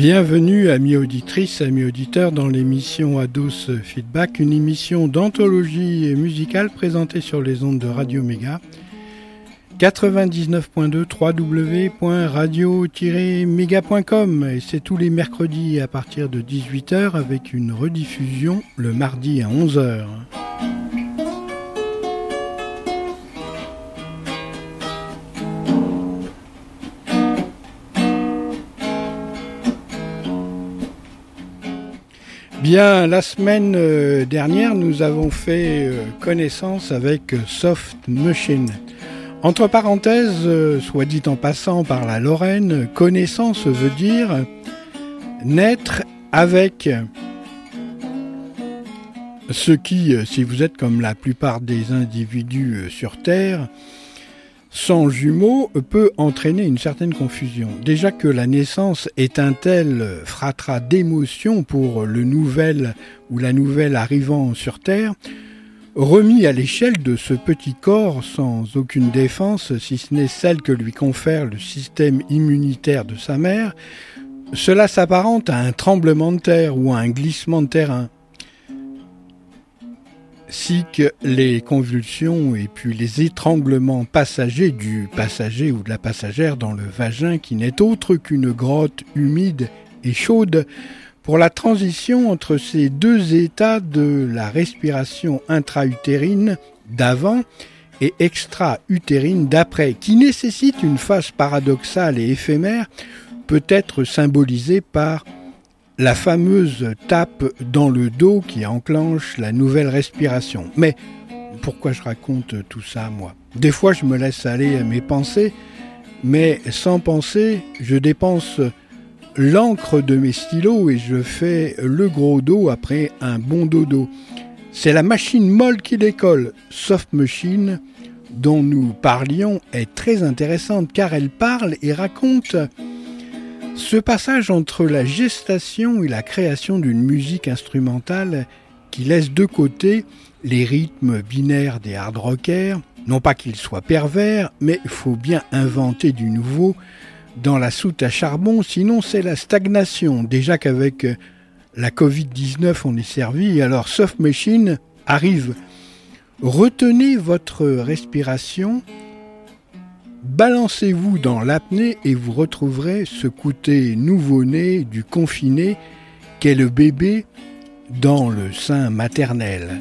Bienvenue amis auditrices, amis auditeurs dans l'émission Ados Feedback, une émission d'anthologie musicale présentée sur les ondes de Radio Méga. 99.2 www.radio-méga.com et c'est tous les mercredis à partir de 18h avec une rediffusion le mardi à 11h. Bien, la semaine euh, dernière, nous avons fait euh, connaissance avec Soft Machine. Entre parenthèses, euh, soit dit en passant par la Lorraine, connaissance veut dire naître avec. Ce qui, si vous êtes comme la plupart des individus sur Terre, sans jumeaux peut entraîner une certaine confusion. Déjà que la naissance est un tel fratras d'émotions pour le nouvel ou la nouvelle arrivant sur Terre, remis à l'échelle de ce petit corps sans aucune défense, si ce n'est celle que lui confère le système immunitaire de sa mère, cela s'apparente à un tremblement de terre ou à un glissement de terrain si que les convulsions et puis les étranglements passagers du passager ou de la passagère dans le vagin qui n'est autre qu'une grotte humide et chaude. Pour la transition entre ces deux états de la respiration intra-utérine d'avant et extra-utérine d'après, qui nécessite une phase paradoxale et éphémère, peut être symbolisée par la fameuse tape dans le dos qui enclenche la nouvelle respiration. Mais pourquoi je raconte tout ça, moi? Des fois, je me laisse aller à mes pensées, mais sans penser, je dépense l'encre de mes stylos et je fais le gros dos après un bon dodo. C'est la machine molle qui décolle, Soft Machine, dont nous parlions, est très intéressante car elle parle et raconte ce passage entre la gestation et la création d'une musique instrumentale qui laisse de côté les rythmes binaires des hard rockers, non pas qu'ils soient pervers, mais il faut bien inventer du nouveau dans la soute à charbon, sinon c'est la stagnation. Déjà qu'avec la Covid-19 on est servi, alors Soft Machine arrive. Retenez votre respiration Balancez-vous dans l'apnée et vous retrouverez ce côté nouveau-né du confiné qu'est le bébé dans le sein maternel.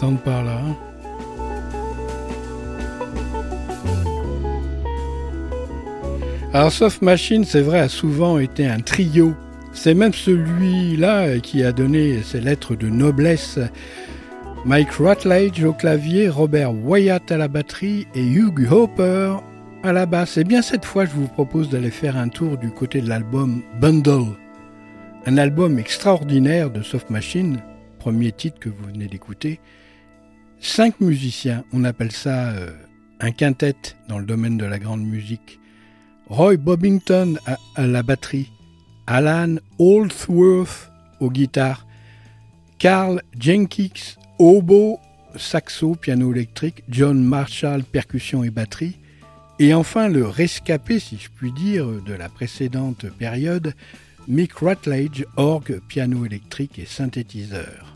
Par là. Alors Soft Machine, c'est vrai, a souvent été un trio. C'est même celui-là qui a donné ses lettres de noblesse. Mike Rutledge au clavier, Robert Wyatt à la batterie et Hugh Hopper à la basse. Et bien cette fois, je vous propose d'aller faire un tour du côté de l'album Bundle. Un album extraordinaire de Soft Machine, premier titre que vous venez d'écouter. Cinq musiciens, on appelle ça euh, un quintet dans le domaine de la grande musique. Roy Bobbington à, la batterie, Alan Holdsworth aux guitares, Carl Jenkins oboe, saxo, piano électrique, John Marshall percussion et batterie, et enfin le rescapé, si je puis dire, de la précédente période, Mick Rutledge, orgue, piano électrique et synthétiseur.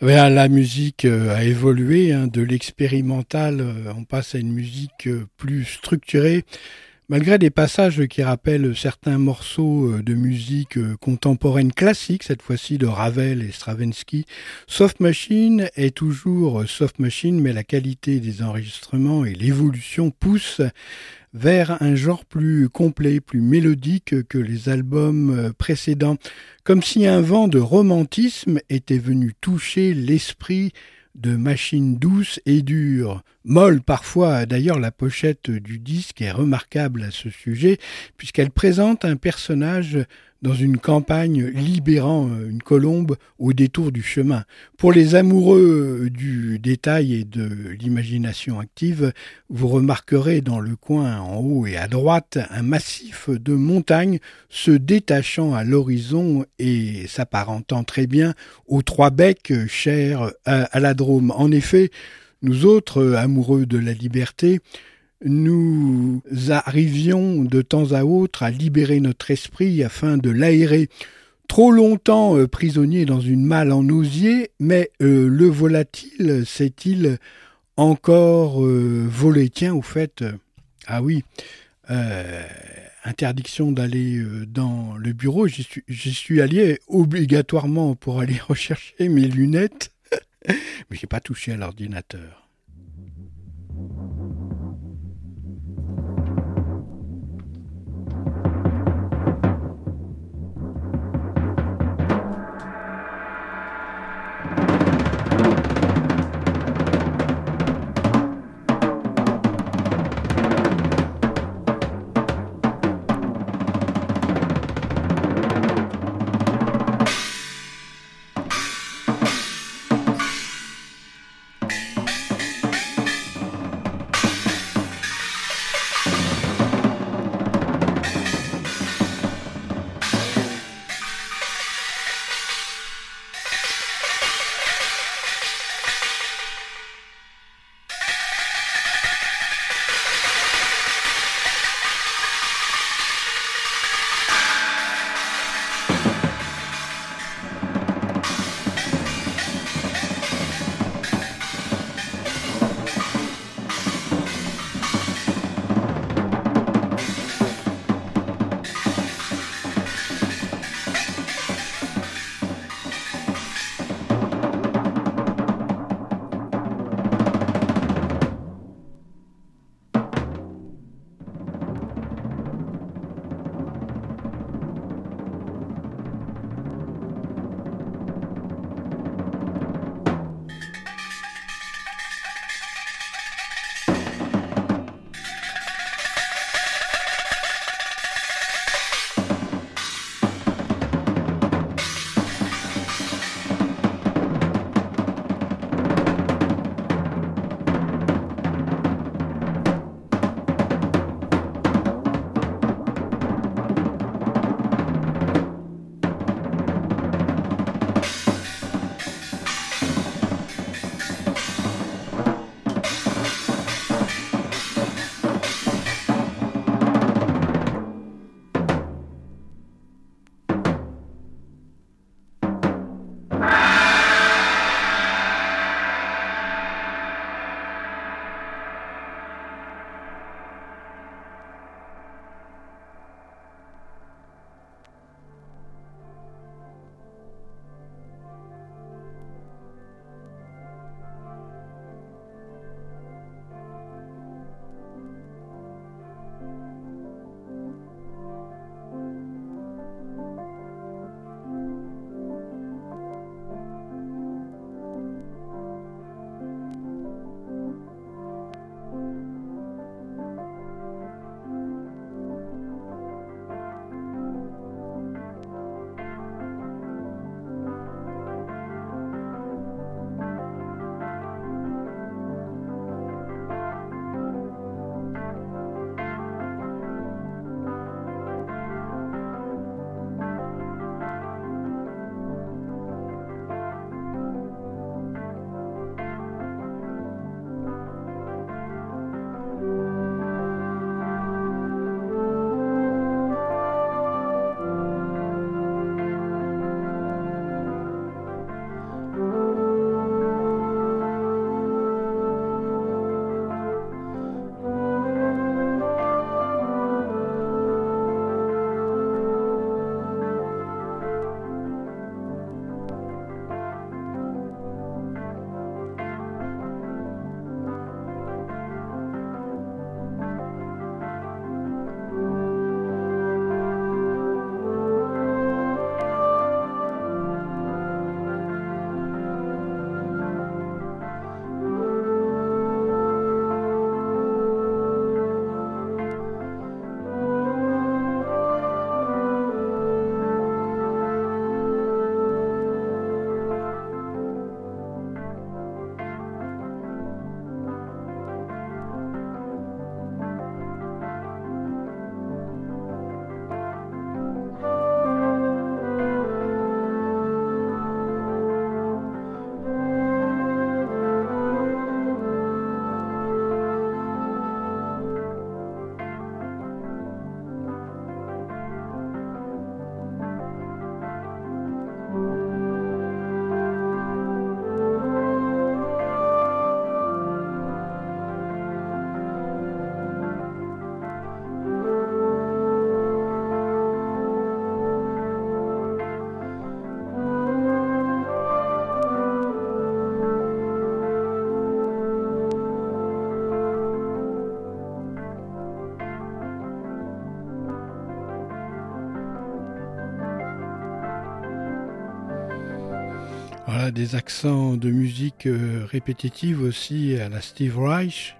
La musique euh, a évolué, hein, de l'expérimental, euh, on passe à une musique euh, plus structurée. Malgré des passages qui rappellent certains morceaux de musique contemporaine classique, cette fois-ci de Ravel et Stravinsky, Soft Machine est toujours Soft Machine, mais la qualité des enregistrements et l'évolution poussent vers un genre plus complet, plus mélodique que les albums euh, précédents, comme si un vent de romantisme était venu toucher l'esprit de machines douces et dures, molles parfois. D'ailleurs, la pochette du disque est remarquable à ce sujet, puisqu'elle présente un personnage dans une campagne libérant euh, une colombe au détour du chemin. Pour les amoureux euh, du détail et de l'imagination active, vous remarquerez dans le coin en haut et à droite un massif de montagnes se détachant à l'horizon et s'apparentant très bien aux trois becs chers à la Drôme. En effet, nous autres, amoureux de la liberté, nous arrivions de temps à autre à libérer notre esprit afin de l'aérer. Trop longtemps euh, prisonnier dans une malle en osier, mais euh, le volatile s'est-il encore euh, volé? Tiens, au fait, ah oui, interdiction d'aller dans le bureau. J'y suis, suis allé obligatoirement pour aller rechercher mes lunettes, mais j'ai pas touché à l'ordinateur. Voilà, des accents de musique euh, répétitive aussi à la Steve Reich.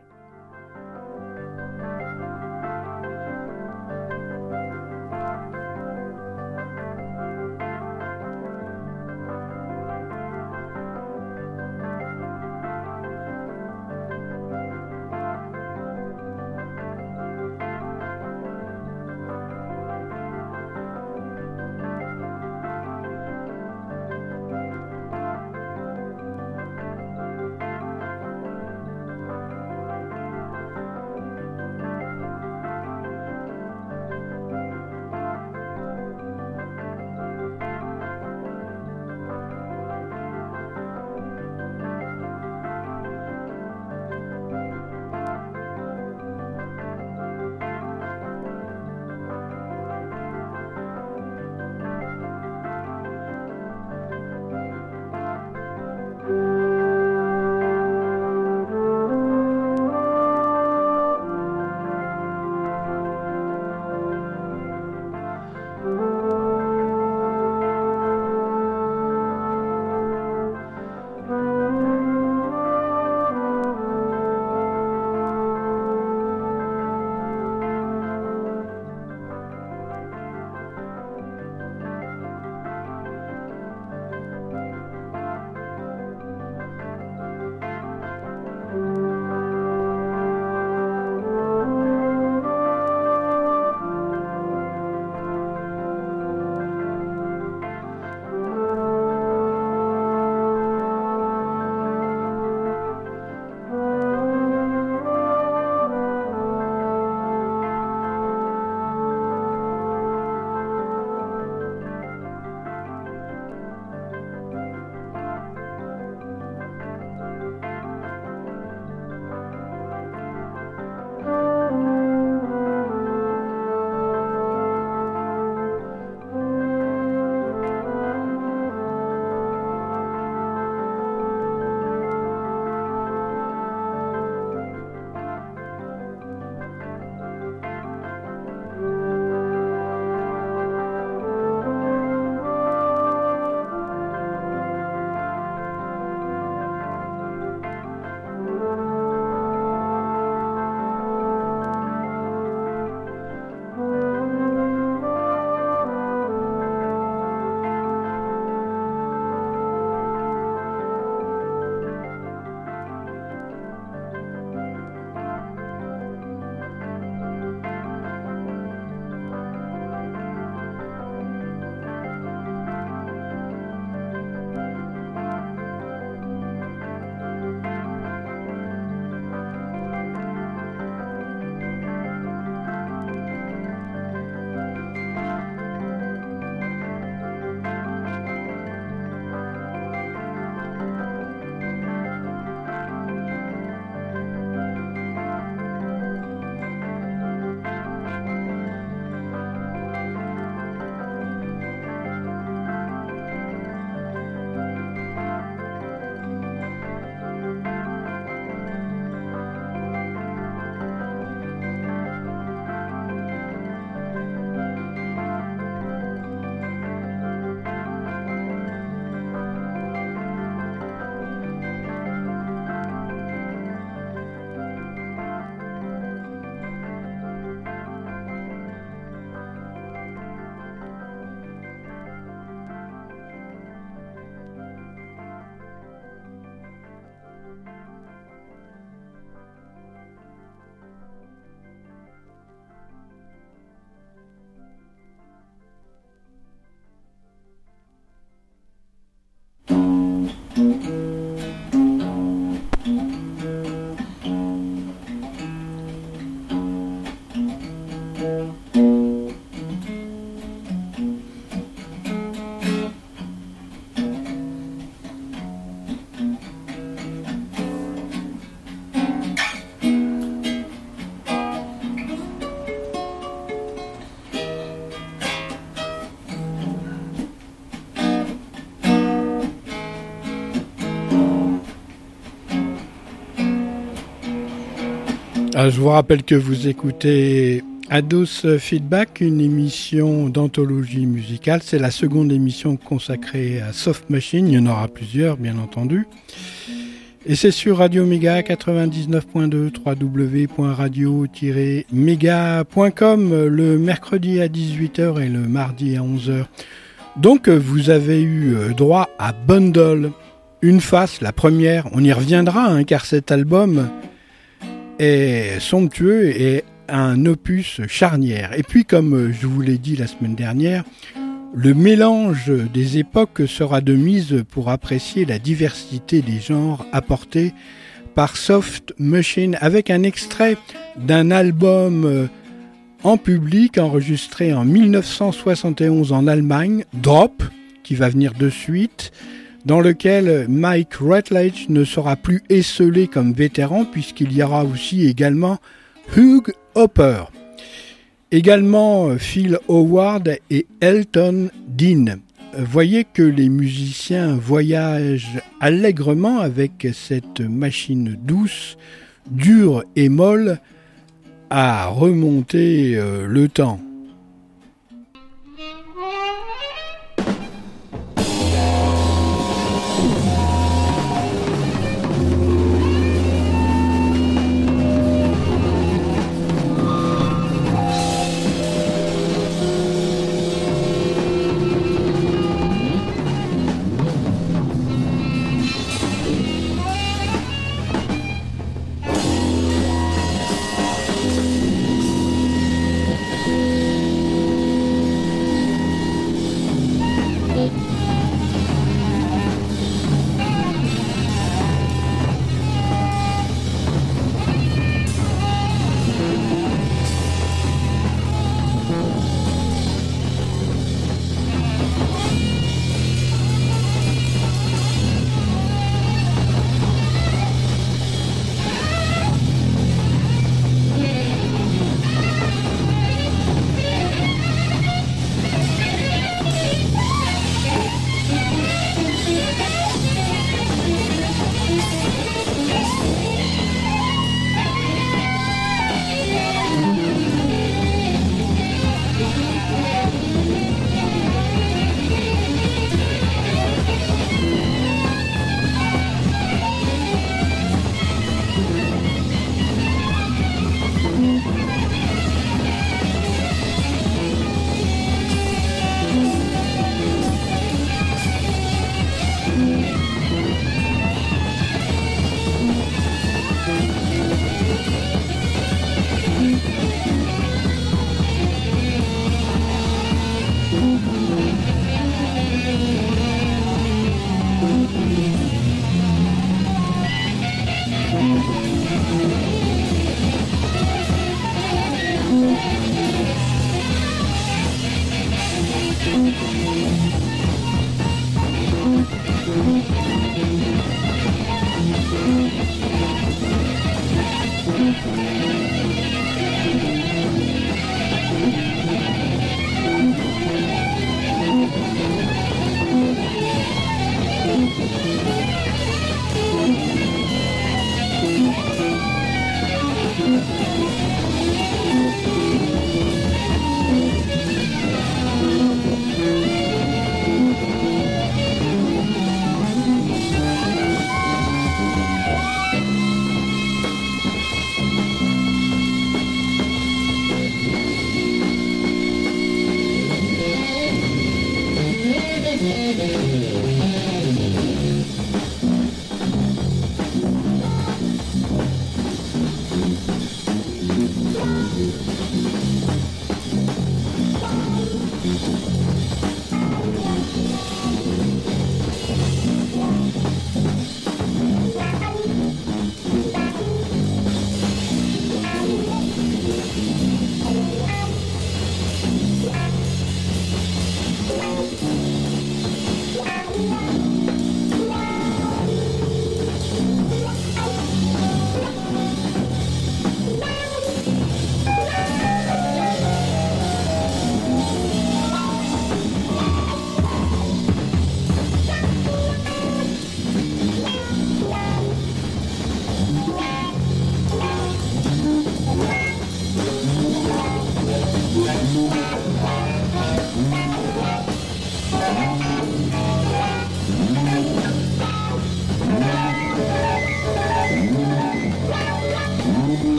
Je vous rappelle que vous écoutez Ados Feedback, une émission d'anthologie musicale. C'est la seconde émission consacrée à Soft Machine. Il y en aura plusieurs, bien entendu. Et c'est sur Radio Méga 99.2 www.radio-méga.com le mercredi à 18h et le mardi à 11h. Donc vous avez eu euh, droit à Bundle, une face, la première. On y reviendra hein, car cet album est somptueux et un opus charnière. Et puis, comme je vous l'ai dit la semaine dernière, le mélange des époques sera de mise pour apprécier la diversité des genres apportés par Soft Machine avec un extrait d'un album euh, en public enregistré en 1971 en Allemagne, Drop, qui va venir de suite, dans lequel Mike Rutledge ne sera plus esselé comme vétéran puisqu'il y aura aussi également Hugh Hopper. Également euh, Phil Howard et Elton Dean. Voyez que les musiciens voyagent allègrement avec cette machine douce, dure et molle à remonter euh, le temps.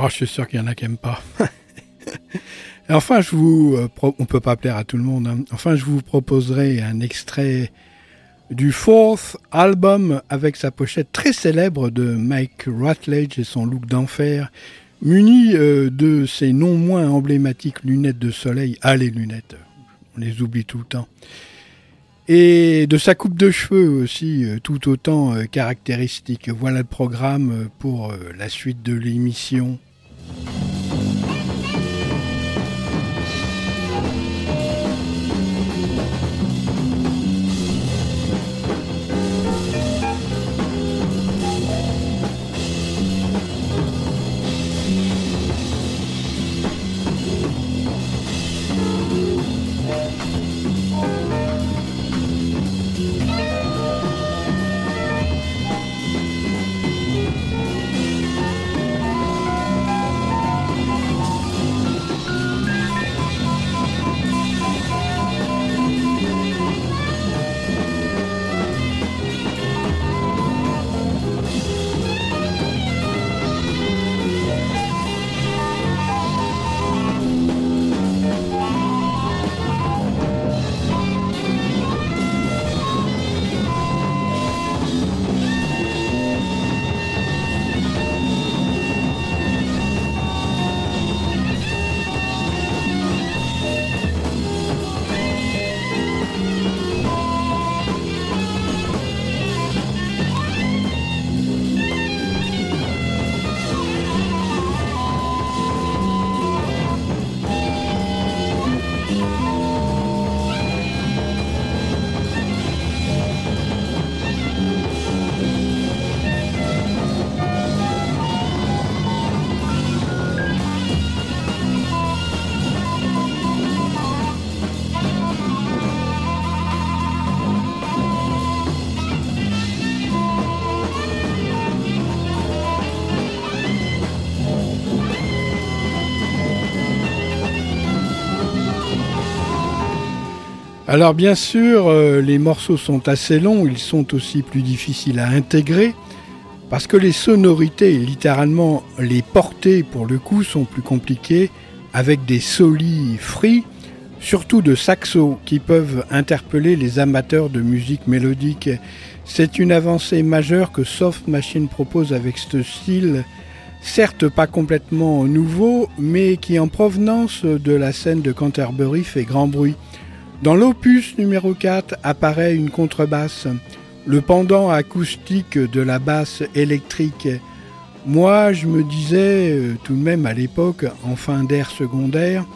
Oh, je suis sûr qu'il y en a qui n'aiment pas. enfin, je vous, euh, on peut pas plaire à tout le monde. Hein. Enfin, je vous proposerai un extrait du fourth album avec sa pochette très célèbre de Mike Rutledge et son look d'enfer, muni euh, de ses non moins emblématiques lunettes de soleil. Ah, les lunettes, on les oublie tout le temps. Et de sa coupe de cheveux aussi, euh, tout autant caractéristique. Voilà le programme pour la suite de l'émission. Thank you. Alors bien sûr, euh, les morceaux sont assez longs, ils sont aussi plus difficiles à intégrer, parce que les sonorités, littéralement les portées pour le coup, sont plus compliquées, avec des solis free, surtout de saxo, qui peuvent interpeller les amateurs de musique mélodique. C'est une avancée majeure que Soft Machine propose avec ce style, certes pas complètement nouveau, mais qui en provenance de la scène de Canterbury fait grand bruit. Dans l'opus numéro 4 apparaît une contrebasse, le pendant acoustique de la basse électrique. Moi, je me disais euh, tout de même à l'époque, en fin d'ère secondaire,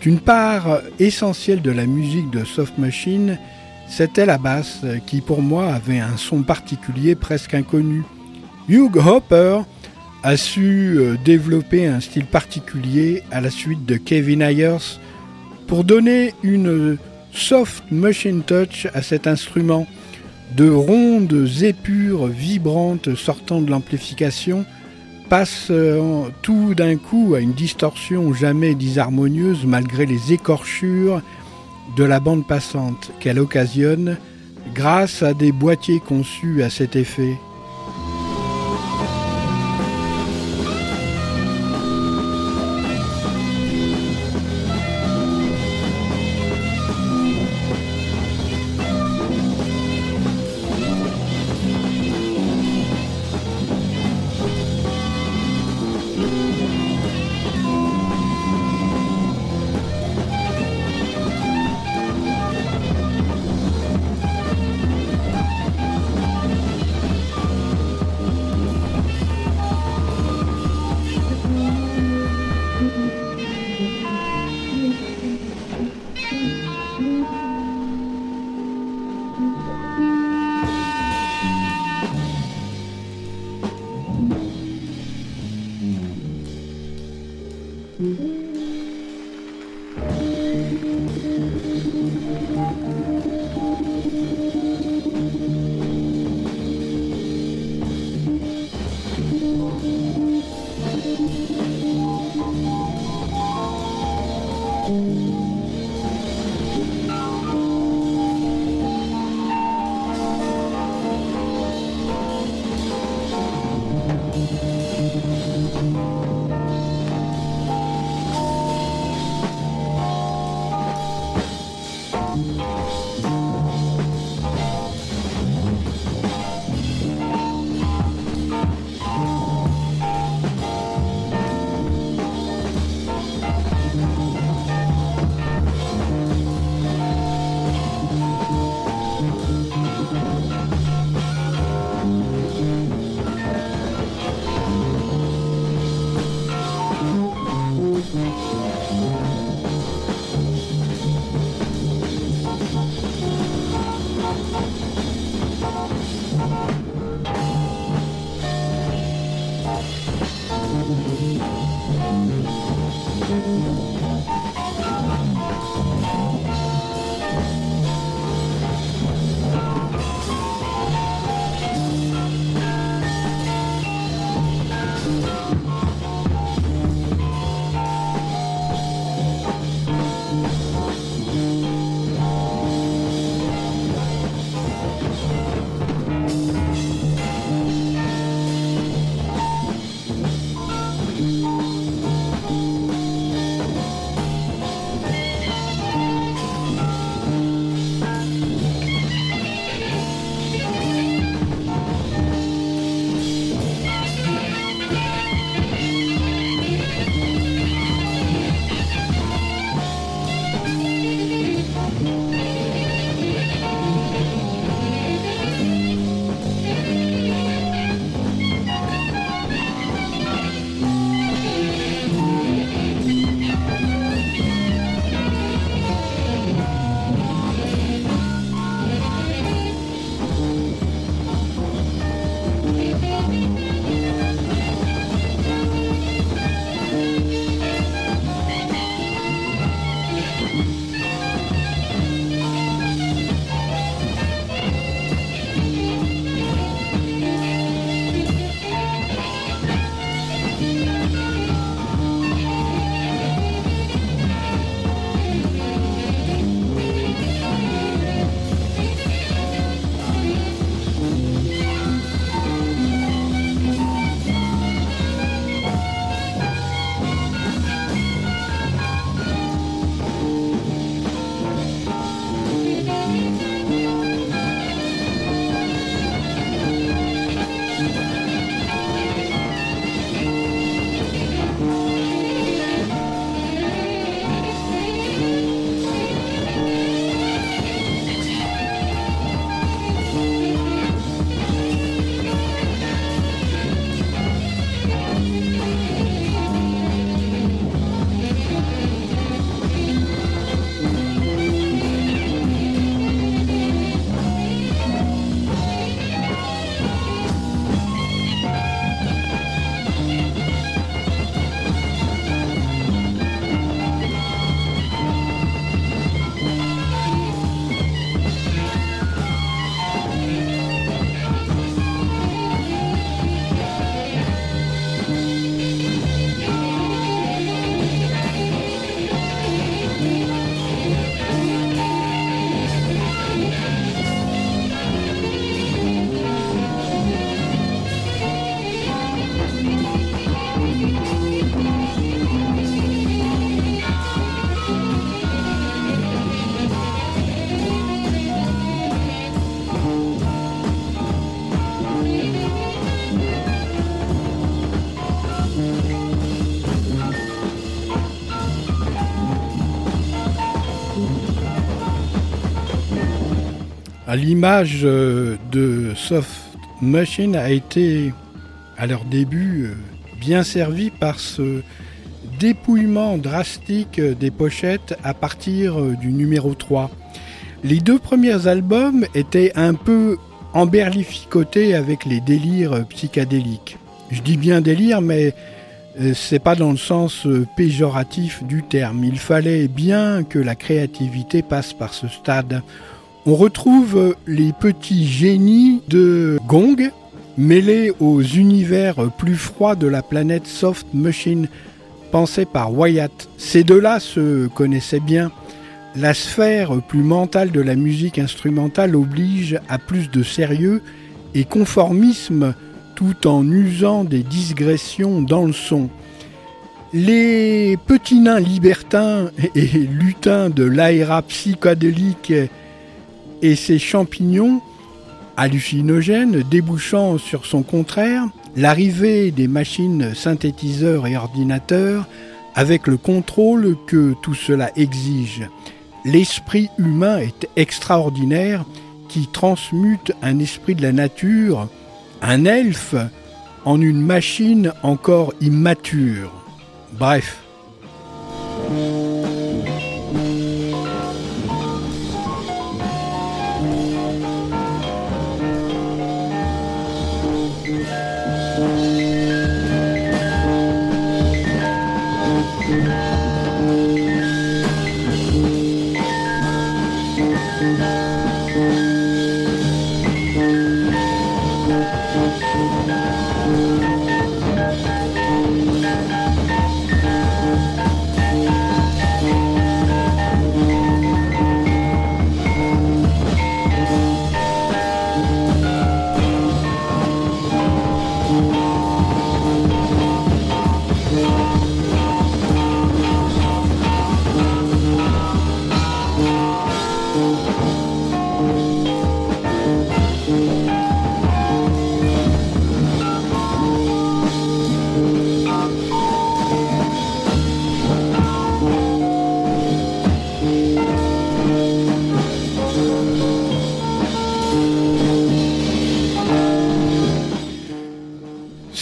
qu'une part essentielle de la musique de Soft Machine, c'était la basse, qui pour moi avait un son particulier presque inconnu. Hugh Hopper a su euh, développer un style particulier à la suite de Kevin Ayers pour donner une soft machine touch à cet instrument, de rondes épures vibrantes sortant de l'amplification, passe tout d'un coup à une distorsion jamais disharmonieuse malgré les écorchures de la bande passante qu'elle occasionne grâce à des boîtiers conçus à cet effet. L'image euh, de Soft Machine a été, à leur début, euh, bien servie par ce dépouillement drastique des pochettes à partir euh, du numéro 3. Les deux premiers albums étaient un peu emberlificotés avec les délires psychédéliques. Je dis bien délire, mais c'est pas dans le sens péjoratif du terme. Il fallait bien que la créativité passe par ce stade on retrouve les petits génies de Gong mêlés aux univers plus froids de la planète Soft Machine pensée par Wyatt. Ces deux-là se connaissaient bien. La sphère plus mentale de la musique instrumentale oblige à plus de sérieux et conformisme tout en usant des digressions dans le son. Les petits nains libertins et lutins de l'aéra psychédélique et ces champignons hallucinogènes débouchant sur son contraire, l'arrivée des machines synthétiseurs et ordinateurs avec le contrôle que tout cela exige. L'esprit humain est extraordinaire qui transmute un esprit de la nature, un elfe, en une machine encore immature. Bref.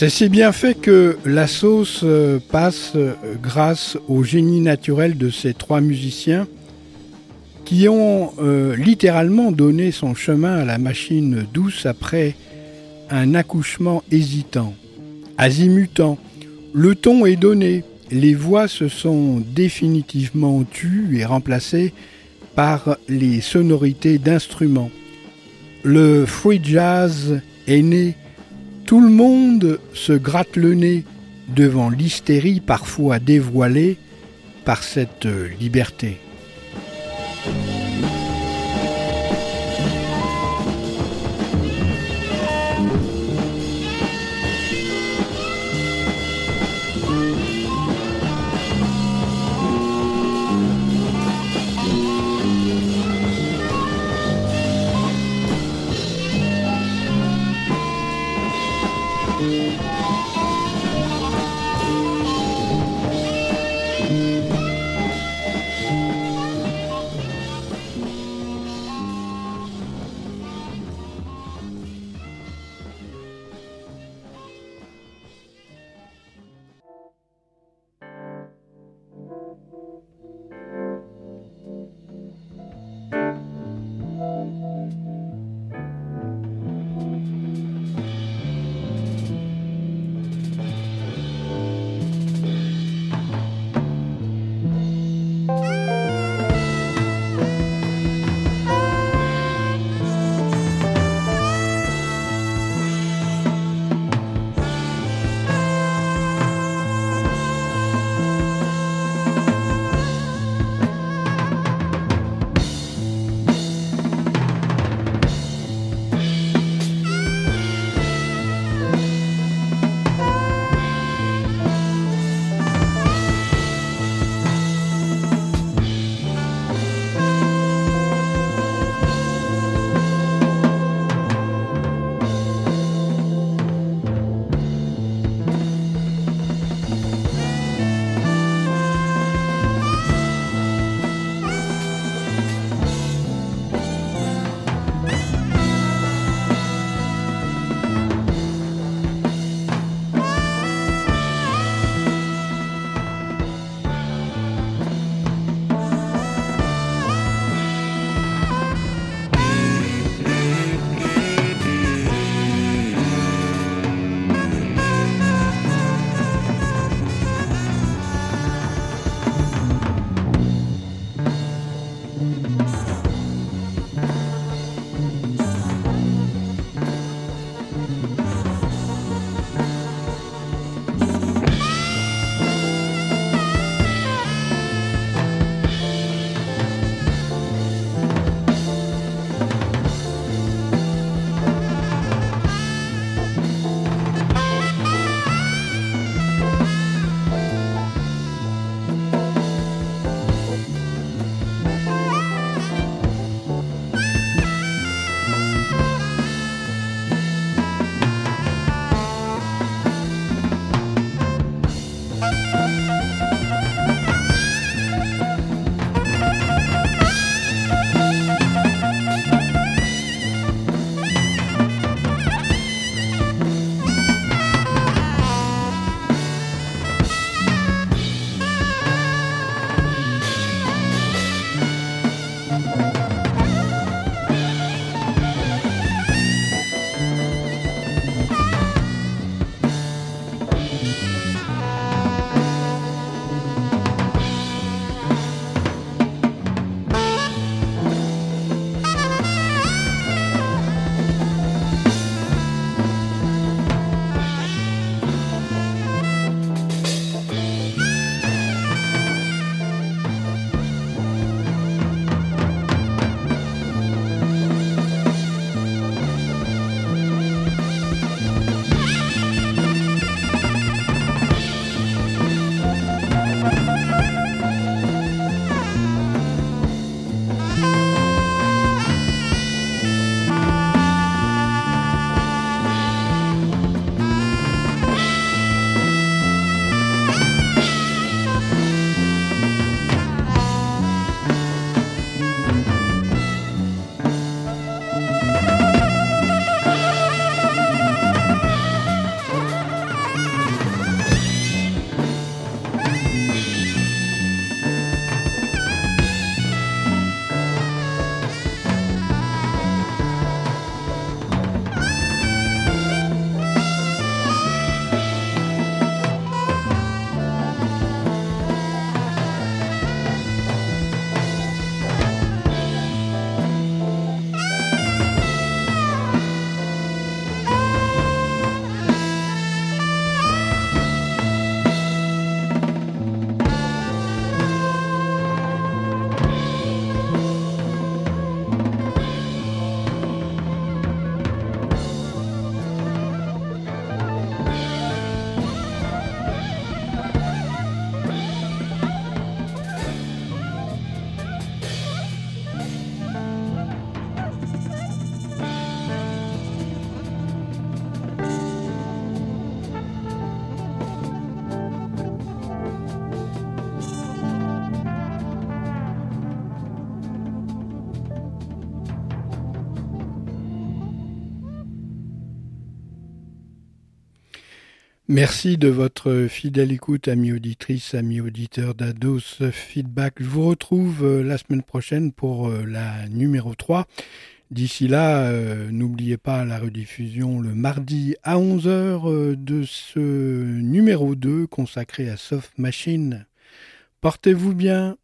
C'est bien fait que la sauce euh, passe euh, grâce au génie naturel de ces trois musiciens qui ont euh, littéralement donné son chemin à la machine douce après un accouchement hésitant, azimutant. Le ton est donné, les voix se sont définitivement tues et remplacées par les sonorités d'instruments. Le free jazz est né tout le monde se gratte le nez devant l'hystérie parfois dévoilée par cette liberté. Merci de votre fidèle écoute, amis auditrices, amis auditeurs d'Ados Feedback. Je vous retrouve euh, la semaine prochaine pour euh, la numéro 3. D'ici là, euh, n'oubliez pas la rediffusion le mardi à 11h de ce numéro 2 consacré à Soft Machine. Portez-vous bien.